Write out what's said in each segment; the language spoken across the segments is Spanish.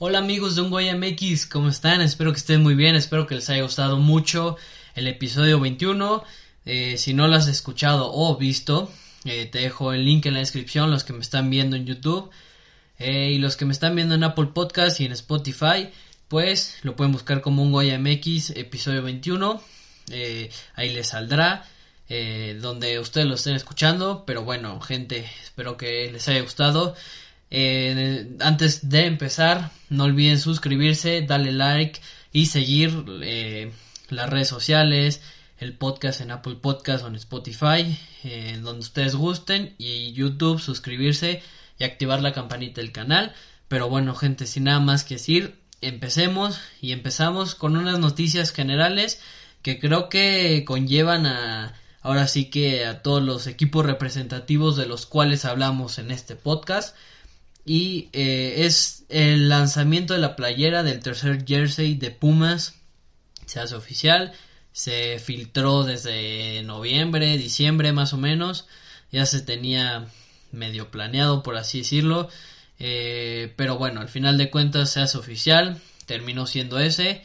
Hola amigos de Un MX, ¿cómo están? Espero que estén muy bien, espero que les haya gustado mucho el episodio 21. Eh, si no lo has escuchado o visto, eh, te dejo el link en la descripción, los que me están viendo en YouTube eh, y los que me están viendo en Apple Podcast y en Spotify, pues lo pueden buscar como Un MX, episodio 21. ahí les saldrá. donde ustedes lo estén escuchando, pero bueno, gente, espero que les haya gustado. Eh, antes de empezar, no olviden suscribirse, darle like y seguir eh, las redes sociales, el podcast en Apple Podcast o en Spotify, eh, donde ustedes gusten, y YouTube, suscribirse y activar la campanita del canal. Pero bueno, gente, sin nada más que decir, empecemos y empezamos con unas noticias generales que creo que conllevan a ahora sí que a todos los equipos representativos de los cuales hablamos en este podcast y eh, es el lanzamiento de la playera del tercer jersey de Pumas. Se hace oficial se filtró desde noviembre diciembre más o menos. Ya se tenía medio planeado por así decirlo. Eh, pero bueno al final de cuentas se hace oficial terminó siendo ese.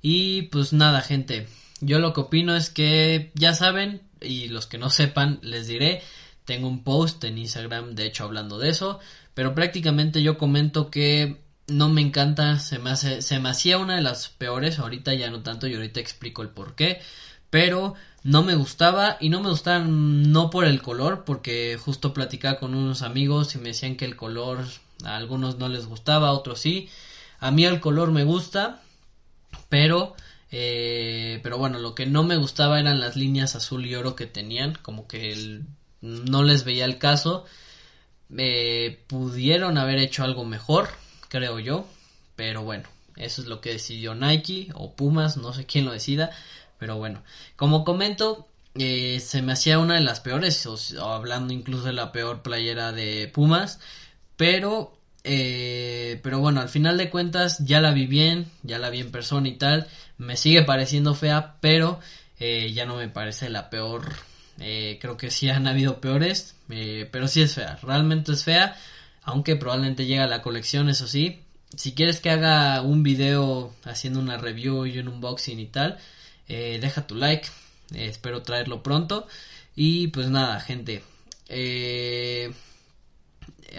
Y pues nada gente. Yo lo que opino es que ya saben y los que no sepan les diré tengo un post en Instagram de hecho hablando de eso pero prácticamente yo comento que no me encanta, se me, hace, se me hacía una de las peores, ahorita ya no tanto y ahorita explico el por qué, pero no me gustaba y no me gustaba no por el color, porque justo platicaba con unos amigos y me decían que el color a algunos no les gustaba, a otros sí, a mí el color me gusta, pero... Eh, pero bueno, lo que no me gustaba eran las líneas azul y oro que tenían, como que no les veía el caso eh, pudieron haber hecho algo mejor, creo yo. Pero bueno, eso es lo que decidió Nike o Pumas, no sé quién lo decida. Pero bueno, como comento, eh, se me hacía una de las peores, o, hablando incluso de la peor playera de Pumas. Pero, eh, pero bueno, al final de cuentas ya la vi bien, ya la vi en persona y tal. Me sigue pareciendo fea, pero ya no me parece la peor eh, creo que sí han habido peores, eh, pero sí es fea, realmente es fea, aunque probablemente llega a la colección, eso sí. Si quieres que haga un video haciendo una review y un unboxing y tal, eh, deja tu like, espero traerlo pronto. Y pues nada, gente,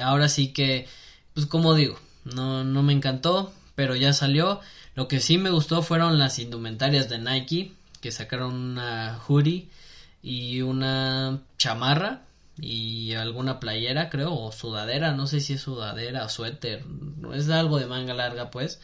ahora sí que, pues como digo, no, no me encantó, pero ya salió. Lo que sí me gustó fueron las indumentarias de Nike, que sacaron una hoodie y una chamarra y alguna playera creo o sudadera no sé si es sudadera o suéter es algo de manga larga pues.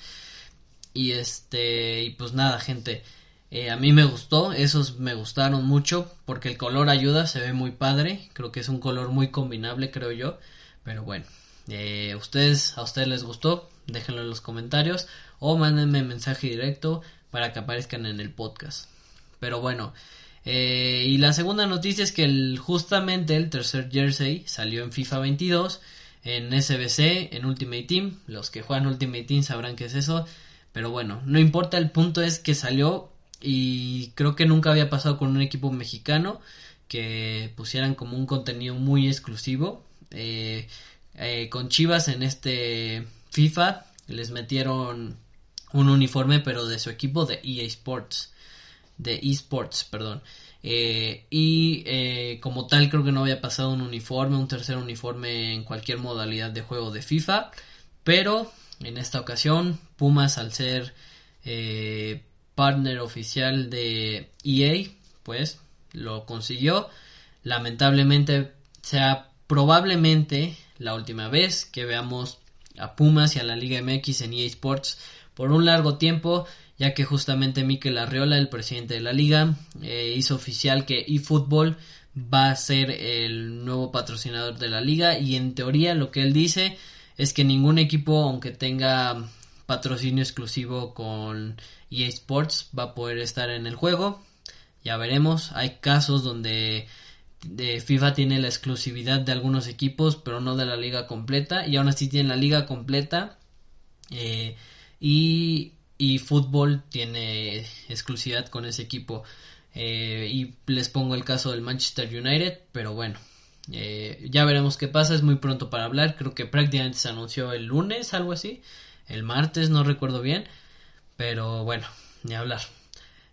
Y este y pues nada gente eh, a mí me gustó esos me gustaron mucho porque el color ayuda se ve muy padre creo que es un color muy combinable creo yo. Pero bueno eh, ustedes a ustedes les gustó déjenlo en los comentarios o mándenme mensaje directo para que aparezcan en el podcast. Pero bueno eh, y la segunda noticia es que justamente el tercer jersey salió en FIFA 22, en SBC, en Ultimate Team. Los que juegan Ultimate Team sabrán qué es eso. Pero bueno, no importa, el punto es que salió y creo que nunca había pasado con un equipo mexicano que pusieran como un contenido muy exclusivo. Eh, eh, con Chivas en este FIFA les metieron un uniforme pero de su equipo de EA Sports de esports, perdón. Eh, y eh, como tal creo que no había pasado un uniforme, un tercer uniforme en cualquier modalidad de juego de FIFA. Pero en esta ocasión Pumas al ser eh, partner oficial de EA, pues lo consiguió. Lamentablemente sea probablemente la última vez que veamos a Pumas y a la Liga MX en EA Sports por un largo tiempo ya que justamente Mikel Arriola, el presidente de la liga, eh, hizo oficial que eFootball va a ser el nuevo patrocinador de la liga y en teoría lo que él dice es que ningún equipo, aunque tenga patrocinio exclusivo con EA va a poder estar en el juego. Ya veremos, hay casos donde de FIFA tiene la exclusividad de algunos equipos, pero no de la liga completa, y aún así tiene la liga completa. Eh, y fútbol tiene exclusividad con ese equipo. Eh, y les pongo el caso del Manchester United, pero bueno, eh, ya veremos qué pasa, es muy pronto para hablar, creo que prácticamente se anunció el lunes, algo así. el martes, no recuerdo bien, pero bueno, ni hablar.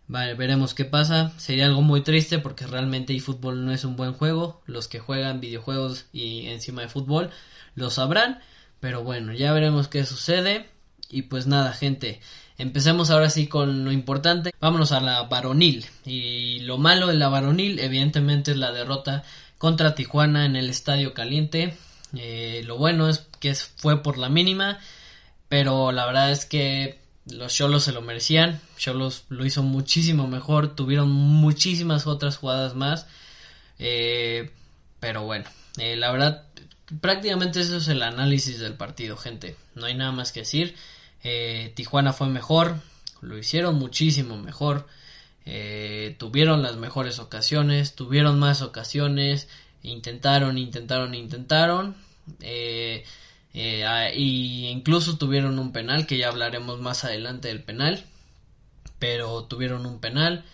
Vale, veremos qué pasa. Sería algo muy triste porque realmente eFootball no es un buen juego. Los que juegan videojuegos y encima de fútbol lo sabrán. Pero bueno, ya veremos qué sucede. Y pues nada, gente. Empecemos ahora sí con lo importante. Vámonos a la varonil. Y lo malo de la varonil, evidentemente, es la derrota contra Tijuana en el Estadio Caliente. Eh, lo bueno es que fue por la mínima. Pero la verdad es que los Cholos se lo merecían. Cholos lo hizo muchísimo mejor. Tuvieron muchísimas otras jugadas más. Eh, pero bueno, eh, la verdad, prácticamente eso es el análisis del partido, gente. No hay nada más que decir. Eh, Tijuana fue mejor. Lo hicieron muchísimo mejor. tuvieron las mejores ocasiones. Tuvieron más ocasiones. Intentaron, intentaron, intentaron. Eh, eh, y incluso tuvieron un penal, que ya hablaremos más adelante del penal. Pero tuvieron un penal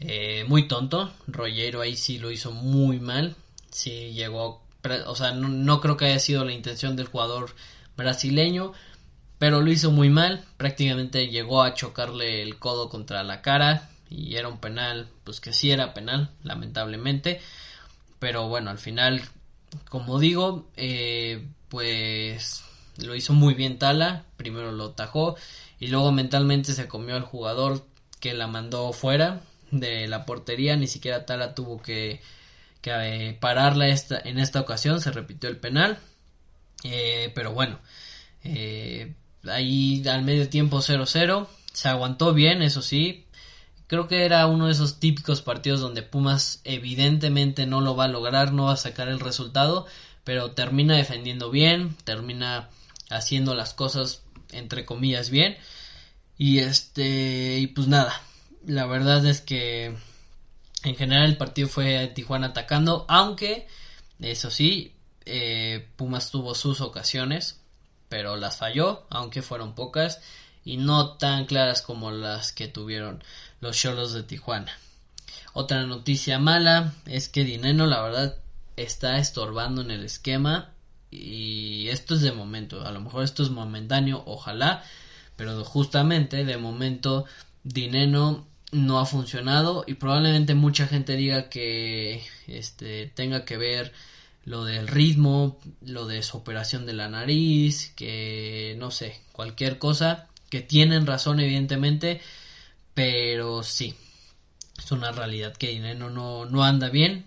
eh, muy tonto. Rollero ahí sí lo hizo muy mal. Sí llegó, o sea, no, creo que haya sido la intención del jugador brasileño. Pero lo hizo muy mal. Prácticamente llegó a chocarle el codo contra la cara. Y era un penal, pues que sí era penal, lamentablemente. Pero bueno, al final, como digo, eh, pues lo hizo muy bien Tala, primero lo tajó y luego mentalmente se comió al jugador que la mandó fuera de la portería, ni siquiera Tala tuvo que, que eh, pararla esta, en esta ocasión, se repitió el penal, eh, pero bueno, eh, ahí al medio tiempo 0-0, se aguantó bien, eso sí, creo que era uno de esos típicos partidos donde Pumas evidentemente no lo va a lograr, no va a sacar el resultado, pero termina defendiendo bien, termina haciendo las cosas entre comillas bien. Y este y pues nada, la verdad es que en general el partido fue Tijuana atacando, aunque eso sí, eh, Pumas tuvo sus ocasiones, pero las falló, aunque fueron pocas y no tan claras como las que tuvieron los Cholos de Tijuana. Otra noticia mala es que Dineno la verdad está estorbando en el esquema y esto es de momento, a lo mejor esto es momentáneo, ojalá, pero justamente de momento Dineno no ha funcionado y probablemente mucha gente diga que este tenga que ver lo del ritmo, lo de su operación de la nariz, que no sé, cualquier cosa, que tienen razón evidentemente, pero sí, es una realidad que Dineno no, no anda bien,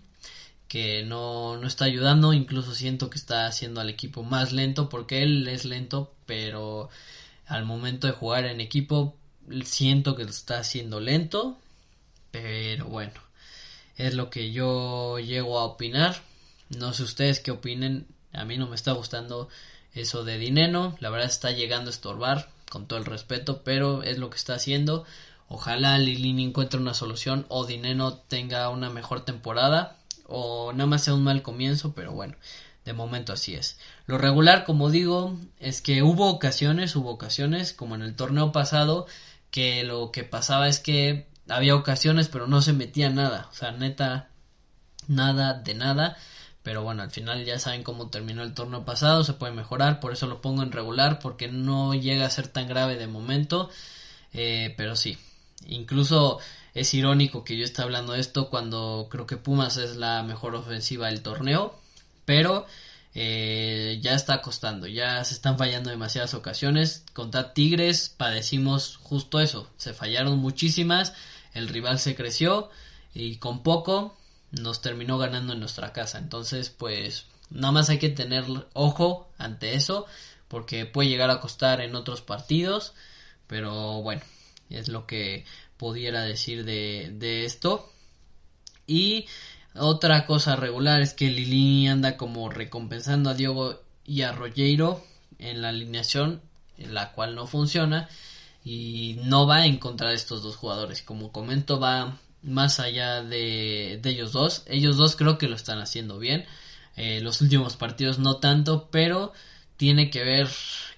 que no, no está ayudando, incluso siento que está haciendo al equipo más lento porque él es lento, pero al momento de jugar en equipo siento que lo está haciendo lento, pero bueno, es lo que yo llego a opinar. No sé ustedes qué opinen, a mí no me está gustando eso de Dineno, la verdad está llegando a estorbar, con todo el respeto, pero es lo que está haciendo. Ojalá Lilini encuentre una solución o Dineno tenga una mejor temporada o nada más sea un mal comienzo, pero bueno, de momento así es. Lo regular, como digo, es que hubo ocasiones, hubo ocasiones, como en el torneo pasado, que lo que pasaba es que había ocasiones, pero no se metía nada, o sea, neta, nada de nada. Pero bueno, al final ya saben cómo terminó el torneo pasado, se puede mejorar, por eso lo pongo en regular, porque no llega a ser tan grave de momento. Eh, pero sí, incluso es irónico que yo esté hablando de esto cuando creo que Pumas es la mejor ofensiva del torneo, pero eh, ya está costando, ya se están fallando demasiadas ocasiones. Contra Tigres padecimos justo eso, se fallaron muchísimas, el rival se creció y con poco nos terminó ganando en nuestra casa. Entonces, pues nada más hay que tener ojo ante eso, porque puede llegar a costar en otros partidos, pero bueno, es lo que pudiera decir de, de esto. Y otra cosa regular es que Lili anda como recompensando a Diogo y a Rogueiro en la alineación, en la cual no funciona y no va a encontrar estos dos jugadores. Como comento, va más allá de, de ellos dos. Ellos dos creo que lo están haciendo bien. Eh, los últimos partidos no tanto, pero tiene que ver,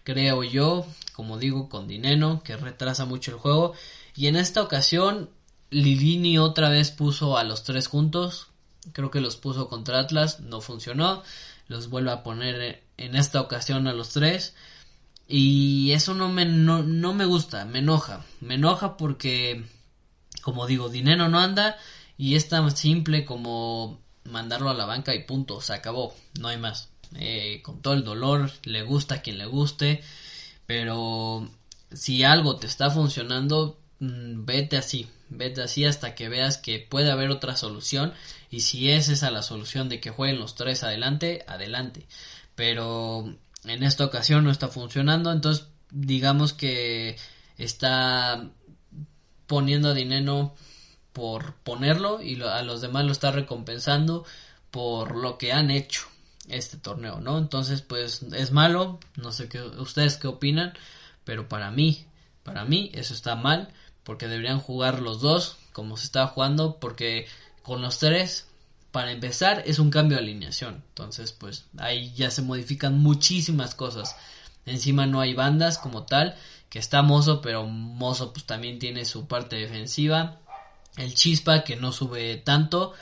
creo yo, como digo, con Dineno, que retrasa mucho el juego. Y en esta ocasión, Lilini otra vez puso a los tres juntos. Creo que los puso contra Atlas, no funcionó. Los vuelve a poner en esta ocasión a los tres. Y eso no me, no, no me gusta, me enoja. Me enoja porque, como digo, dinero no anda y es tan simple como mandarlo a la banca y punto, se acabó, no hay más. Eh, con todo el dolor, le gusta a quien le guste, pero si algo te está funcionando, mm, vete así, vete así hasta que veas que puede haber otra solución y si es esa la solución de que jueguen los tres adelante, adelante. Pero en esta ocasión no está funcionando, entonces digamos que está poniendo dinero por ponerlo y a los demás lo está recompensando por lo que han hecho este torneo, ¿no? Entonces, pues es malo, no sé qué ustedes qué opinan, pero para mí, para mí eso está mal porque deberían jugar los dos como se estaba jugando porque con los tres para empezar es un cambio de alineación, entonces pues ahí ya se modifican muchísimas cosas. Encima no hay bandas como tal, que está Mozo, pero Mozo pues también tiene su parte defensiva. El Chispa que no sube tanto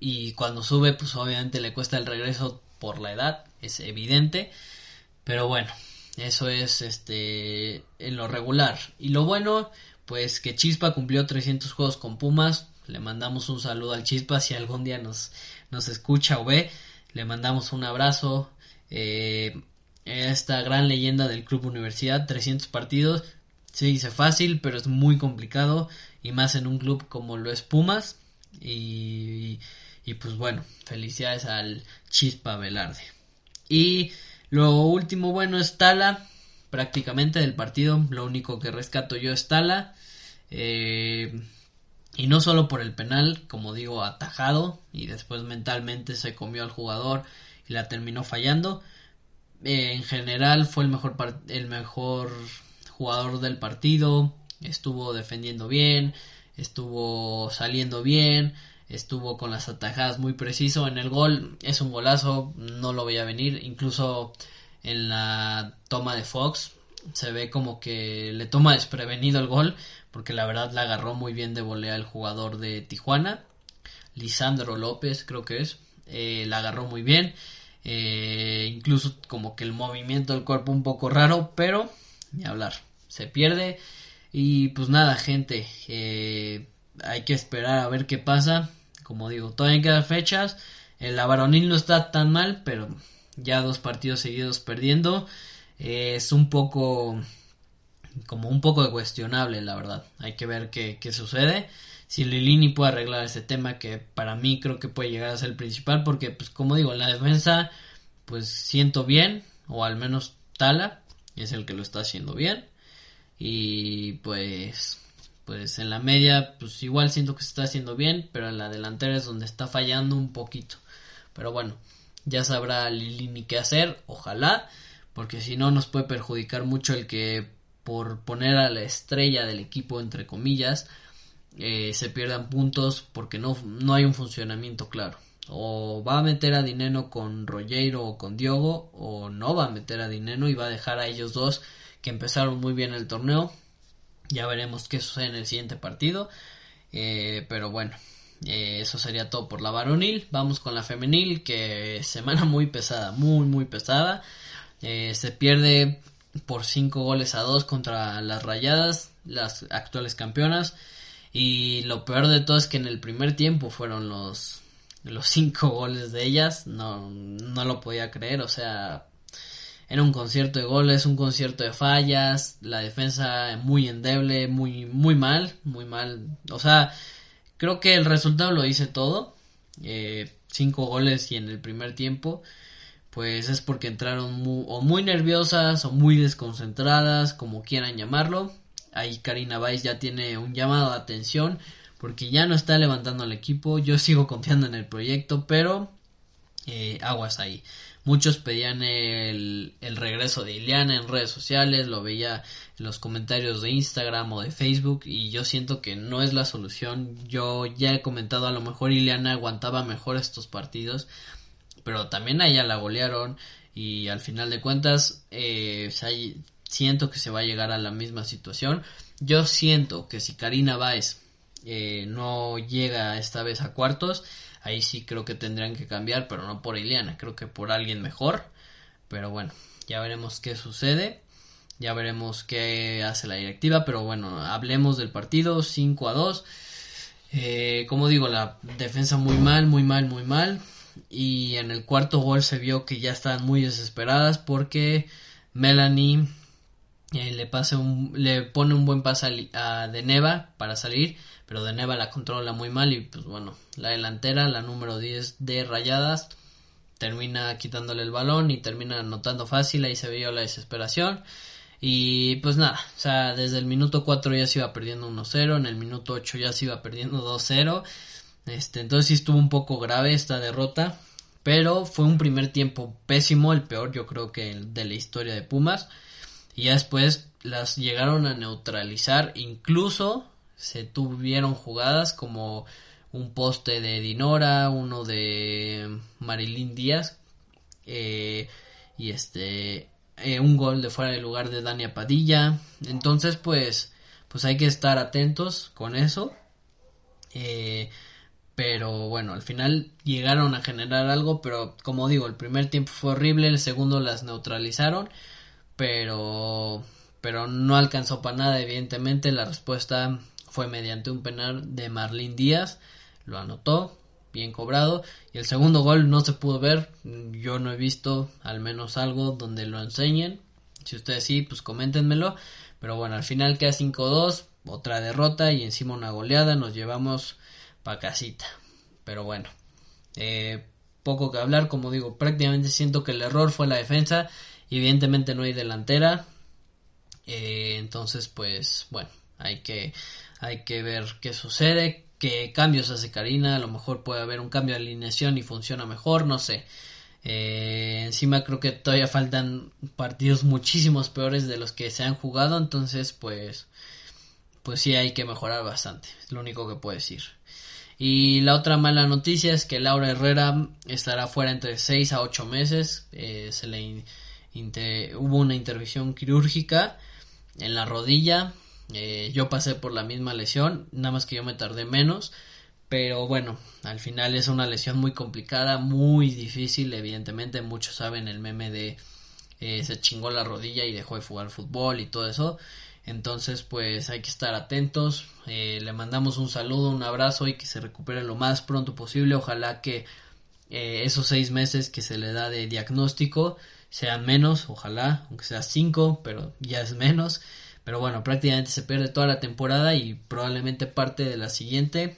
y cuando sube pues obviamente le cuesta el regreso por la edad, es evidente. Pero bueno, eso es este en lo regular. Y lo bueno, pues que Chispa cumplió 300 juegos con Pumas. Le mandamos un saludo al Chispa si algún día nos, nos escucha o ve. Le mandamos un abrazo. Eh, esta gran leyenda del Club Universidad, 300 partidos. Se dice fácil, pero es muy complicado. Y más en un club como lo es Pumas. Y, y pues bueno, felicidades al Chispa Velarde. Y lo último bueno es Tala, prácticamente del partido. Lo único que rescato yo es Tala. Eh, y no solo por el penal, como digo, atajado. Y después mentalmente se comió al jugador y la terminó fallando. En general fue el mejor, el mejor jugador del partido. Estuvo defendiendo bien. Estuvo saliendo bien estuvo con las atajadas muy preciso en el gol es un golazo no lo voy a venir incluso en la toma de Fox se ve como que le toma desprevenido el gol porque la verdad la agarró muy bien de volea el jugador de Tijuana Lisandro López creo que es eh, la agarró muy bien eh, incluso como que el movimiento del cuerpo un poco raro pero ni hablar se pierde y pues nada gente eh, hay que esperar a ver qué pasa. Como digo, todavía quedan fechas. El varonil no está tan mal, pero ya dos partidos seguidos perdiendo. es un poco como un poco cuestionable, la verdad. Hay que ver qué, qué sucede. Si Lilini puede arreglar ese tema, que para mí creo que puede llegar a ser el principal, porque, pues, como digo, en la defensa, pues siento bien, o al menos Tala es el que lo está haciendo bien. Y pues pues en la media, pues igual siento que se está haciendo bien, pero en la delantera es donde está fallando un poquito. Pero bueno, ya sabrá Lilini qué hacer, ojalá, porque si no nos puede perjudicar mucho el que por poner a la estrella del equipo, entre comillas, eh, se pierdan puntos porque no, no hay un funcionamiento claro. O va a meter a Dinero con Rogero o con Diogo, o no va a meter a Dinero y va a dejar a ellos dos que empezaron muy bien el torneo ya veremos qué sucede en el siguiente partido. Eh, pero bueno, eh, eso sería todo por la varonil. Vamos con la femenil, que semana muy pesada, muy, muy pesada. Eh, se pierde por 5 goles a 2 contra las Rayadas, las actuales campeonas. Y lo peor de todo es que en el primer tiempo fueron los los 5 goles de ellas. No, no lo podía creer, o sea, era un concierto de goles, un concierto de fallas, la defensa muy endeble, muy, muy mal, muy mal. O sea, creo que el resultado lo dice todo. Eh, cinco goles y en el primer tiempo, pues es porque entraron muy, o muy nerviosas o muy desconcentradas, como quieran llamarlo. Ahí Karina Weiss ya tiene un llamado de atención porque ya no está levantando el equipo. Yo sigo confiando en el proyecto, pero eh, aguas ahí. Muchos pedían el, regreso de Ileana en redes sociales, lo veía en los comentarios de Instagram o de Facebook y yo siento que no es la solución. Yo ya he comentado a lo mejor Ileana aguantaba mejor estos partidos, pero también a ella la golearon y al final de cuentas eh, siento que se va a llegar a la misma situación. Yo siento que si Karina Báez eh, no llega esta vez a cuartos, Ahí sí creo que tendrían que cambiar, pero no por Ileana, creo que por alguien mejor. Pero bueno, ya veremos qué sucede. Ya veremos qué hace la directiva, pero bueno, hablemos del partido 5 a 2. Eh, como digo, la defensa muy mal, muy mal, muy mal. Y en el cuarto gol se vio que ya estaban muy desesperadas porque Melanie eh, le, pase un, le pone un buen pase a, De Neva para salir, pero De Neva la controla muy mal y pues bueno, la delantera, la número 10 de Rayadas, termina quitándole el balón y termina anotando fácil, ahí se vio la desesperación. Y pues nada, o sea, desde el minuto 4 ya se iba perdiendo 1-0, en el minuto 8 ya se iba perdiendo 2-0. Este, entonces sí estuvo un poco grave esta derrota, pero fue un primer tiempo pésimo, el peor yo creo que el de la historia de Pumas. Y ya después las llegaron a neutralizar, incluso se tuvieron jugadas como un poste de Dinora, uno de Marilyn Díaz eh, y este eh, un gol de fuera de lugar de Dania Padilla. Entonces pues pues hay que estar atentos con eso. Eh, pero bueno, al final llegaron a generar algo, pero como digo, el primer tiempo fue horrible, el segundo las neutralizaron, pero pero no alcanzó para nada, evidentemente. La respuesta fue mediante un penal de Marlene Díaz, lo anotó, bien cobrado, y el segundo gol no se pudo ver, yo no he visto al menos algo donde lo enseñen, si ustedes sí, pues coméntenmelo, pero bueno, al final queda 5-2, otra derrota y encima una goleada, nos llevamos pa' casita, pero bueno, eh, poco que hablar, como digo, prácticamente siento que el error fue la defensa, evidentemente no hay delantera, eh, entonces pues bueno, hay que hay que ver qué sucede, qué cambios hace Karina, a lo mejor puede haber un cambio de alineación y funciona mejor, no sé. Eh, encima creo que todavía faltan partidos muchísimos peores de los que se han jugado, entonces pues pues sí hay que mejorar bastante, es lo único que puedo decir. Y la otra mala noticia es que Laura Herrera estará fuera entre 6 a 8 meses, eh, se le hubo una intervención quirúrgica en la rodilla, eh, yo pasé por la misma lesión, nada más que yo me tardé menos. Pero bueno, al final es una lesión muy complicada, muy difícil. Evidentemente, muchos saben el meme de eh, se chingó la rodilla y dejó de jugar fútbol y todo eso. Entonces, pues hay que estar atentos. Eh, le mandamos un saludo, un abrazo y que se recupere lo más pronto posible. Ojalá que esos seis meses que se le da de diagnóstico sean menos, ojalá, aunque sea cinco, pero ya es menos. Pero bueno, prácticamente se pierde toda la temporada y probablemente parte de la siguiente.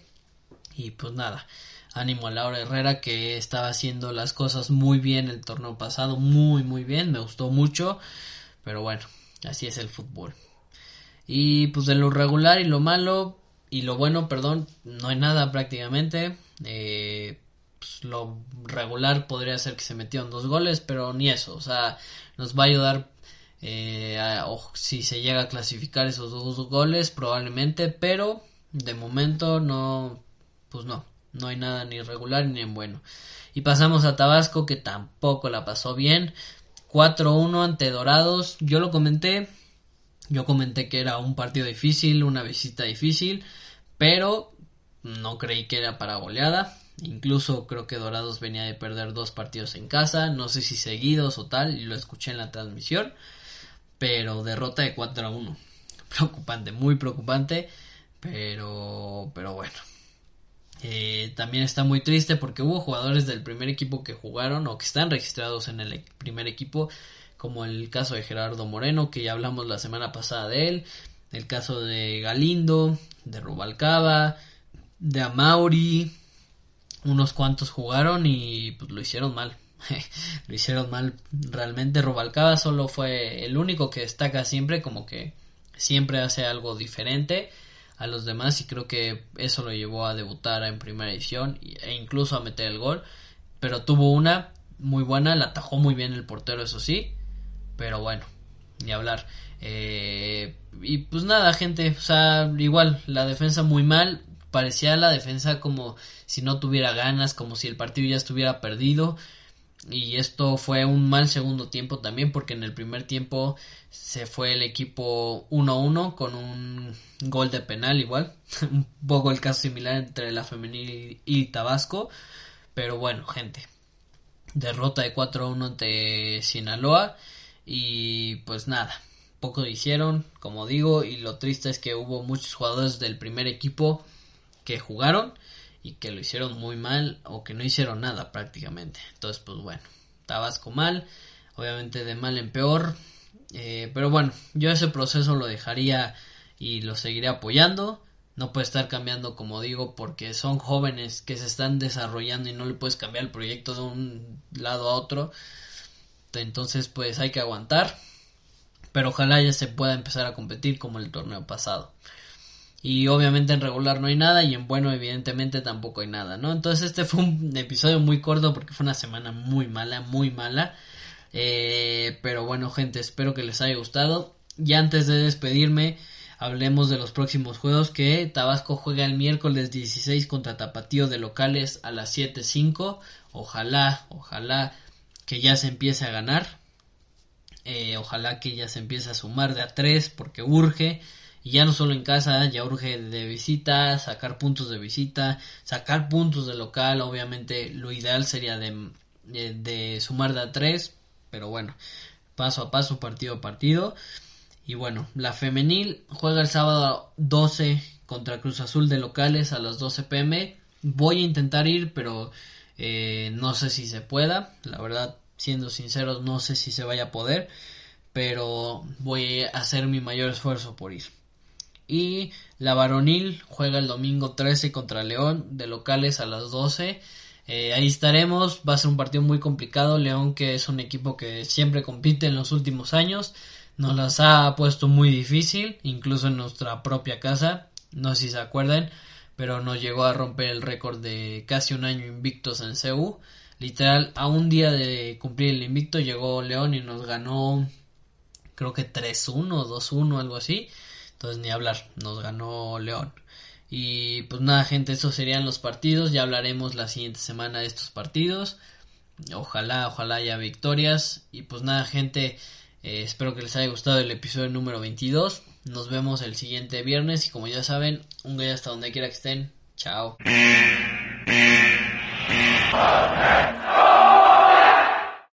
Y pues nada, ánimo a Laura Herrera que estaba haciendo las cosas muy bien el torneo pasado, muy muy bien, me gustó mucho. Pero bueno, así es el fútbol. Y pues de lo regular y lo malo y lo bueno, perdón, no hay nada prácticamente. Eh, pues lo regular podría ser que se metieron dos goles, pero ni eso. O sea, nos va a ayudar eh, o si se llega a clasificar esos dos goles, probablemente, pero de momento no, pues no, no hay nada ni regular ni en bueno. Y pasamos a Tabasco, que tampoco la pasó bien. 4-1 ante Dorados. Yo lo comenté. Yo comenté que era un partido difícil, una visita difícil, pero no creí que era para goleada. Incluso creo que Dorados venía de perder dos partidos en casa, no sé si seguidos o tal, y lo escuché en la transmisión pero derrota de 4 a 1. Preocupante, muy preocupante, pero, pero bueno. Eh, también está muy triste porque hubo jugadores del primer equipo que jugaron o que están registrados en el primer equipo, como el caso de Gerardo Moreno, que ya hablamos la semana pasada de él, el caso de Galindo, de Rubalcaba, de Amauri, unos cuantos jugaron y pues lo hicieron mal. lo hicieron mal realmente. Rubalcaba solo fue el único que destaca siempre, como que siempre hace algo diferente a los demás y creo que eso lo llevó a debutar en primera edición e incluso a meter el gol. Pero tuvo una muy buena, la atajó muy bien el portero, eso sí. Pero bueno, ni hablar. Eh, y pues nada, gente, o sea, igual, la defensa muy mal. Parecía la defensa como si no tuviera ganas, como si el partido ya estuviera perdido. Y esto fue un mal segundo tiempo también porque en el primer tiempo se fue el equipo 1-1 con un gol de penal igual, un poco el caso similar entre la femenil y Tabasco, pero bueno, gente, derrota de 4-1 ante Sinaloa y pues nada, poco hicieron, como digo, y lo triste es que hubo muchos jugadores del primer equipo que jugaron y que lo hicieron muy mal o que no hicieron nada prácticamente. Entonces, pues bueno, Tabasco mal, obviamente de mal en peor, eh, pero bueno, yo ese proceso lo dejaría y lo seguiré apoyando. No puede estar cambiando, como digo, porque son jóvenes que se están desarrollando y no le puedes cambiar el proyecto de un lado a otro. Entonces, pues hay que aguantar. Pero ojalá ya se pueda empezar a competir como el torneo pasado. Y obviamente en regular no hay nada y en bueno evidentemente tampoco hay nada, ¿no? Entonces este fue un episodio muy corto porque fue una semana muy mala, muy mala. Eh, pero bueno gente, espero que les haya gustado. Y antes de despedirme, hablemos de los próximos juegos que Tabasco juega el miércoles 16 contra Tapatío de locales a las 7.05. Ojalá, ojalá que ya se empiece a ganar. Eh, ojalá que ya se empiece a sumar de a 3 porque urge. Y ya no solo en casa, ya urge de visita, sacar puntos de visita, sacar puntos de local. Obviamente lo ideal sería de, de, sumar de a 3. Pero bueno, paso a paso, partido a partido. Y bueno, la femenil juega el sábado 12 contra Cruz Azul de locales a las 12 pm. Voy a intentar ir, pero eh, no sé si se pueda. La verdad, siendo sinceros, no sé si se vaya a poder. Pero voy a hacer mi mayor esfuerzo por ir. Y la varonil juega el domingo 13 contra León de locales a las 12. Eh, ahí estaremos. Va a ser un partido muy complicado. León que es un equipo que siempre compite en los últimos años nos las ha puesto muy difícil, incluso en nuestra propia casa, no sé si se acuerdan, pero nos llegó a romper el récord de casi un año invictos en CEU. Literal, a un día de cumplir el invicto llegó León y nos ganó creo que 3-1, 2-1, algo así. Entonces ni hablar, nos ganó León. Y pues nada, gente, esos serían los partidos. Ya hablaremos la siguiente semana de estos partidos. Ojalá, ojalá haya victorias. Y pues nada, gente, eh, espero que les haya gustado el episodio número 22. Nos vemos el siguiente viernes y como ya saben, un día hasta donde quiera que estén. Chao.